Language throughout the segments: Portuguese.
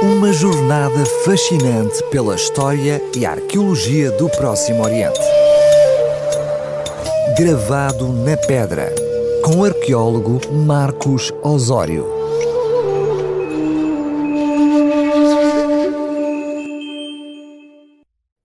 Uma jornada fascinante pela história e arqueologia do Próximo Oriente. Gravado na pedra, com o arqueólogo Marcos Osório.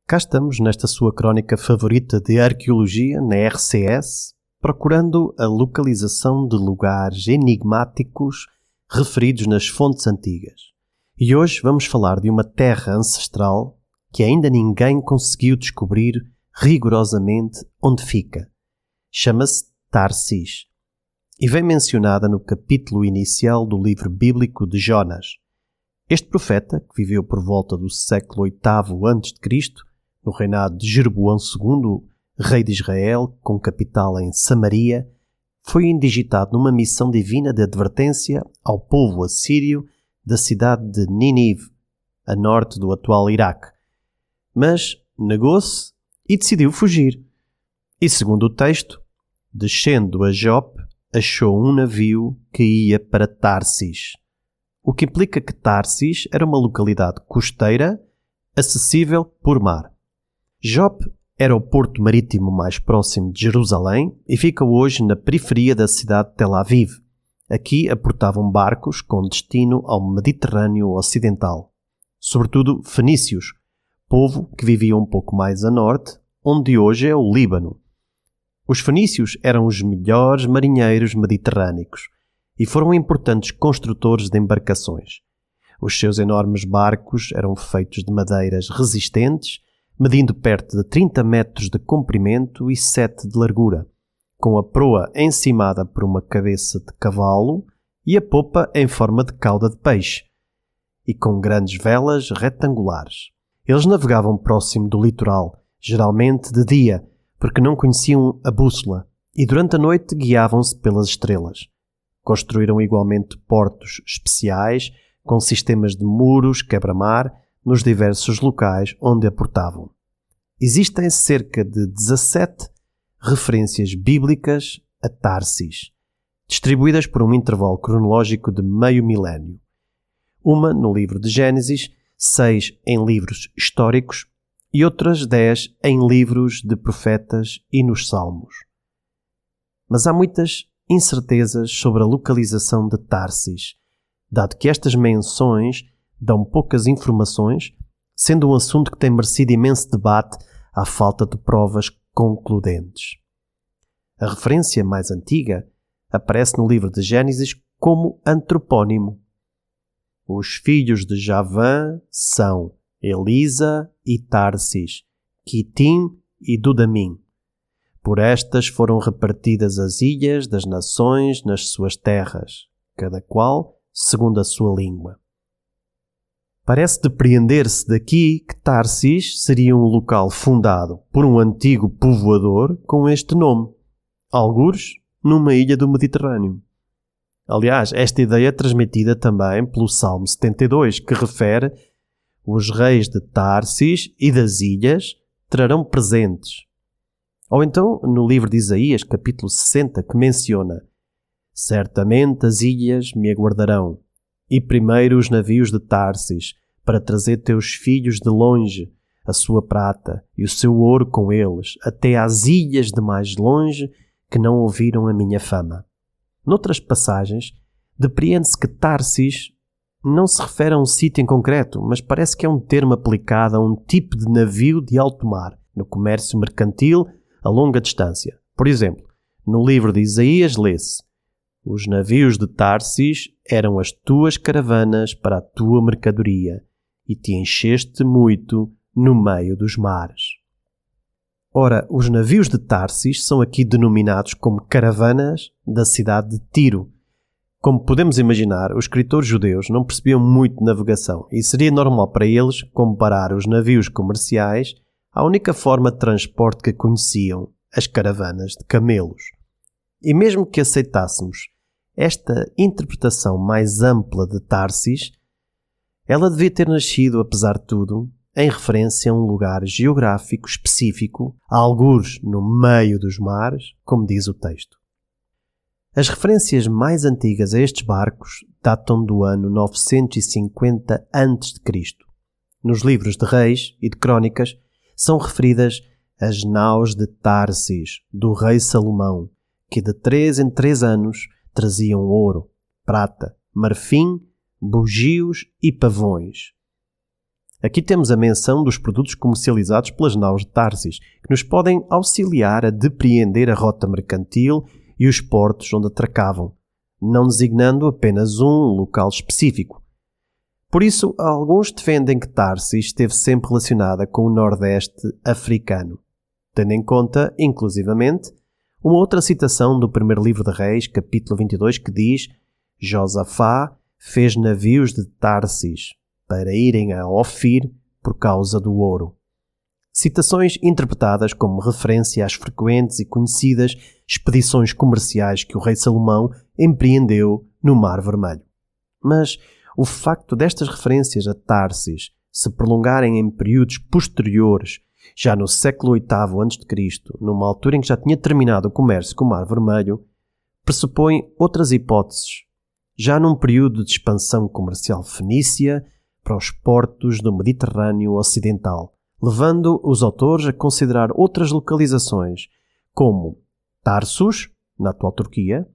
Cá estamos nesta sua crónica favorita de arqueologia na RCS, procurando a localização de lugares enigmáticos referidos nas fontes antigas. E hoje vamos falar de uma terra ancestral que ainda ninguém conseguiu descobrir rigorosamente onde fica. Chama-se Tarsis e vem mencionada no capítulo inicial do livro bíblico de Jonas. Este profeta, que viveu por volta do século VIII a.C., no reinado de Jeroboão II, rei de Israel, com capital em Samaria, foi indigitado numa missão divina de advertência ao povo assírio da cidade de Nínive, a norte do atual Iraque. Mas negou-se e decidiu fugir. E segundo o texto, descendo a Jope, achou um navio que ia para Tarsis, o que implica que Tarsis era uma localidade costeira acessível por mar. Jope era o porto marítimo mais próximo de Jerusalém e fica hoje na periferia da cidade de Tel Aviv, Aqui aportavam barcos com destino ao Mediterrâneo Ocidental, sobretudo fenícios, povo que vivia um pouco mais a norte, onde hoje é o Líbano. Os fenícios eram os melhores marinheiros mediterrâneos e foram importantes construtores de embarcações. Os seus enormes barcos eram feitos de madeiras resistentes, medindo perto de 30 metros de comprimento e 7 de largura com a proa encimada por uma cabeça de cavalo e a popa em forma de cauda de peixe, e com grandes velas retangulares. Eles navegavam próximo do litoral, geralmente de dia, porque não conheciam a bússola, e durante a noite guiavam-se pelas estrelas. Construíram igualmente portos especiais, com sistemas de muros quebra-mar nos diversos locais onde aportavam. Existem cerca de 17 referências bíblicas a Tarsis, distribuídas por um intervalo cronológico de meio milénio. Uma no livro de Gênesis, seis em livros históricos e outras dez em livros de profetas e nos Salmos. Mas há muitas incertezas sobre a localização de Tarsis, dado que estas menções dão poucas informações, sendo um assunto que tem merecido imenso debate à falta de provas concludentes. A referência mais antiga aparece no livro de Gênesis como antropônimo. Os filhos de Javã são Elisa e Tarsis, Quitim e Dudamim. Por estas foram repartidas as ilhas das nações nas suas terras, cada qual segundo a sua língua. Parece depreender-se daqui que Tarsis seria um local fundado por um antigo povoador com este nome, algures numa ilha do Mediterrâneo. Aliás, esta ideia é transmitida também pelo Salmo 72, que refere os reis de Tarsis e das ilhas trarão presentes. Ou então no livro de Isaías, capítulo 60, que menciona Certamente as ilhas me aguardarão, e primeiro os navios de Tarsis, para trazer teus filhos de longe, a sua prata e o seu ouro com eles, até às ilhas de mais longe que não ouviram a minha fama. Noutras passagens, depreende-se que Tarsis não se refere a um sítio em concreto, mas parece que é um termo aplicado a um tipo de navio de alto mar, no comércio mercantil a longa distância. Por exemplo, no livro de Isaías lê-se os navios de Tarsis eram as tuas caravanas para a tua mercadoria, e te encheste muito no meio dos mares. Ora, os navios de Tarsis são aqui denominados como caravanas da cidade de Tiro. Como podemos imaginar, os escritores judeus não percebiam muito de navegação e seria normal para eles comparar os navios comerciais à única forma de transporte que conheciam, as caravanas de camelos. E mesmo que aceitássemos esta interpretação mais ampla de Tarsis, ela devia ter nascido, apesar de tudo, em referência a um lugar geográfico específico, algures no meio dos mares, como diz o texto. As referências mais antigas a estes barcos datam do ano 950 a.C. Nos livros de reis e de crônicas são referidas as naus de Tarsis, do rei Salomão, que de três em três anos traziam ouro, prata, marfim, bugios e pavões. Aqui temos a menção dos produtos comercializados pelas naus de Tarsis, que nos podem auxiliar a depreender a rota mercantil e os portos onde atracavam, não designando apenas um local específico. Por isso, alguns defendem que Tarsis esteve sempre relacionada com o Nordeste africano, tendo em conta, inclusivamente, uma outra citação do primeiro livro de Reis, capítulo 22, que diz: Josafá fez navios de Tarsis para irem a Ofir por causa do ouro. Citações interpretadas como referência às frequentes e conhecidas expedições comerciais que o rei Salomão empreendeu no Mar Vermelho. Mas o facto destas referências a Tarsis se prolongarem em períodos posteriores já no século VIII a.C., numa altura em que já tinha terminado o comércio com o Mar Vermelho, pressupõe outras hipóteses, já num período de expansão comercial fenícia para os portos do Mediterrâneo Ocidental, levando os autores a considerar outras localizações, como Tarsus, na atual Turquia,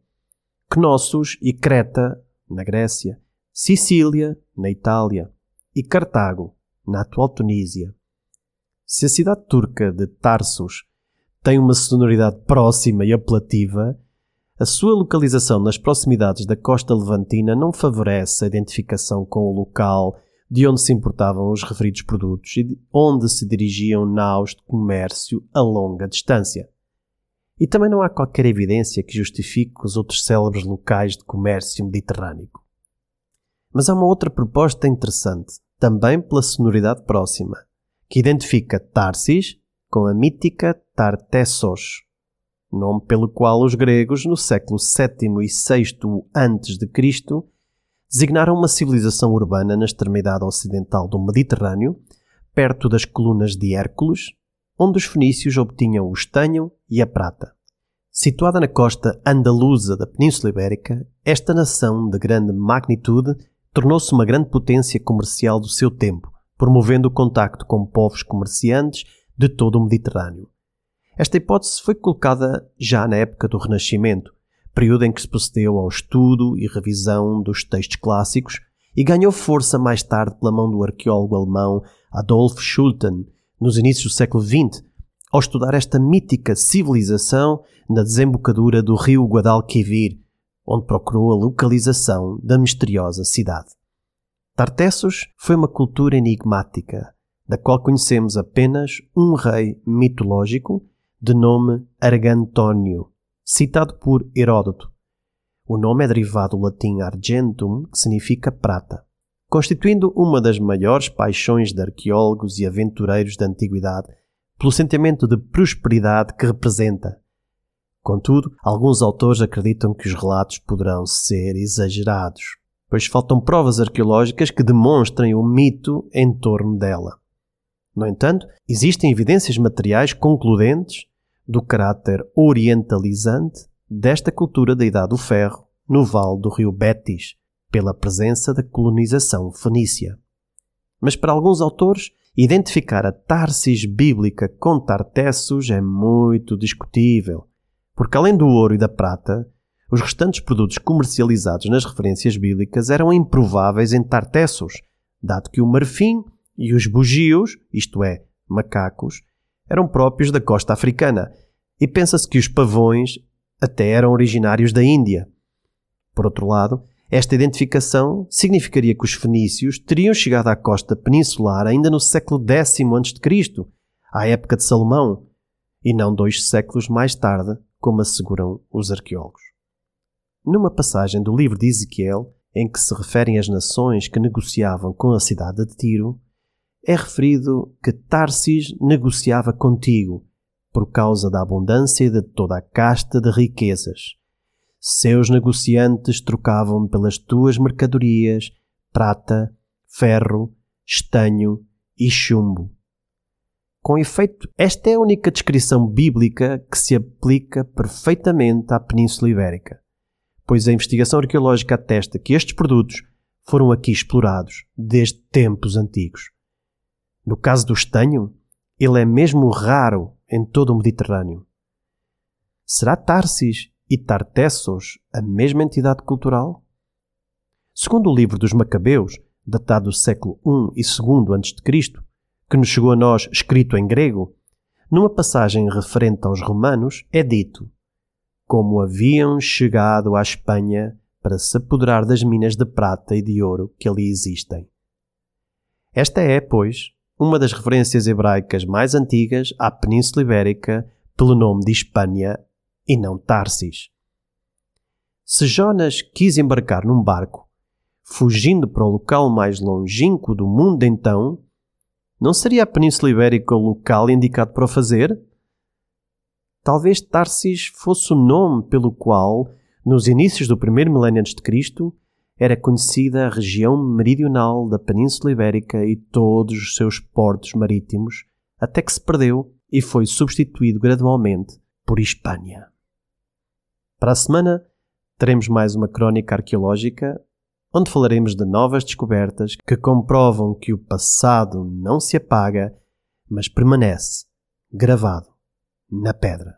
Knossos e Creta, na Grécia, Sicília, na Itália, e Cartago, na atual Tunísia. Se a cidade turca de Tarsus tem uma sonoridade próxima e apelativa, a sua localização nas proximidades da costa levantina não favorece a identificação com o local de onde se importavam os referidos produtos e de onde se dirigiam naus de comércio a longa distância. E também não há qualquer evidência que justifique os outros célebres locais de comércio mediterrâneo. Mas há uma outra proposta interessante, também pela sonoridade próxima que identifica Tarsis com a mítica Tartessos, nome pelo qual os gregos, no século VII e VI a.C., designaram uma civilização urbana na extremidade ocidental do Mediterrâneo, perto das colunas de Hércules, onde os fenícios obtinham o estanho e a prata. Situada na costa andaluza da Península Ibérica, esta nação de grande magnitude tornou-se uma grande potência comercial do seu tempo, promovendo o contacto com povos comerciantes de todo o Mediterrâneo. Esta hipótese foi colocada já na época do Renascimento, período em que se procedeu ao estudo e revisão dos textos clássicos e ganhou força mais tarde pela mão do arqueólogo alemão Adolf Schulten, nos inícios do século XX, ao estudar esta mítica civilização na desembocadura do rio Guadalquivir, onde procurou a localização da misteriosa cidade. Tartessos foi uma cultura enigmática, da qual conhecemos apenas um rei mitológico de nome Argantónio, citado por Heródoto. O nome é derivado do latim argentum, que significa prata, constituindo uma das maiores paixões de arqueólogos e aventureiros da antiguidade pelo sentimento de prosperidade que representa. Contudo, alguns autores acreditam que os relatos poderão ser exagerados, pois faltam provas arqueológicas que demonstrem o mito em torno dela. No entanto, existem evidências materiais concludentes do caráter orientalizante desta cultura da Idade do Ferro no vale do rio Betis, pela presença da colonização fenícia. Mas para alguns autores, identificar a Tarsis bíblica com Tartessos é muito discutível, porque além do ouro e da prata, os restantes produtos comercializados nas referências bíblicas eram improváveis em Tartessos, dado que o marfim e os bugios, isto é, macacos, eram próprios da costa africana, e pensa-se que os pavões até eram originários da Índia. Por outro lado, esta identificação significaria que os fenícios teriam chegado à costa peninsular ainda no século X a.C., à época de Salomão, e não dois séculos mais tarde, como asseguram os arqueólogos. Numa passagem do livro de Ezequiel, em que se referem as nações que negociavam com a cidade de Tiro, é referido que Tarsis negociava contigo por causa da abundância de toda a casta de riquezas. Seus negociantes trocavam pelas tuas mercadorias prata, ferro, estanho e chumbo. Com efeito, esta é a única descrição bíblica que se aplica perfeitamente à Península Ibérica pois a investigação arqueológica atesta que estes produtos foram aqui explorados desde tempos antigos. No caso do estanho, ele é mesmo raro em todo o Mediterrâneo. Será Tarsis e Tartessos a mesma entidade cultural? Segundo o livro dos Macabeus, datado do século I e II a.C., que nos chegou a nós escrito em grego, numa passagem referente aos romanos é dito como haviam chegado à Espanha para se apoderar das minas de prata e de ouro que ali existem. Esta é, pois, uma das referências hebraicas mais antigas à Península Ibérica pelo nome de Espanha e não Tarsis. Se Jonas quis embarcar num barco, fugindo para o local mais longínquo do mundo então, não seria a Península Ibérica o local indicado para o fazer? Talvez Tarsis fosse o nome pelo qual, nos inícios do primeiro milénio antes de Cristo, era conhecida a região meridional da Península Ibérica e todos os seus portos marítimos, até que se perdeu e foi substituído gradualmente por Espanha. Para a semana, teremos mais uma crónica arqueológica, onde falaremos de novas descobertas que comprovam que o passado não se apaga, mas permanece gravado na pedra.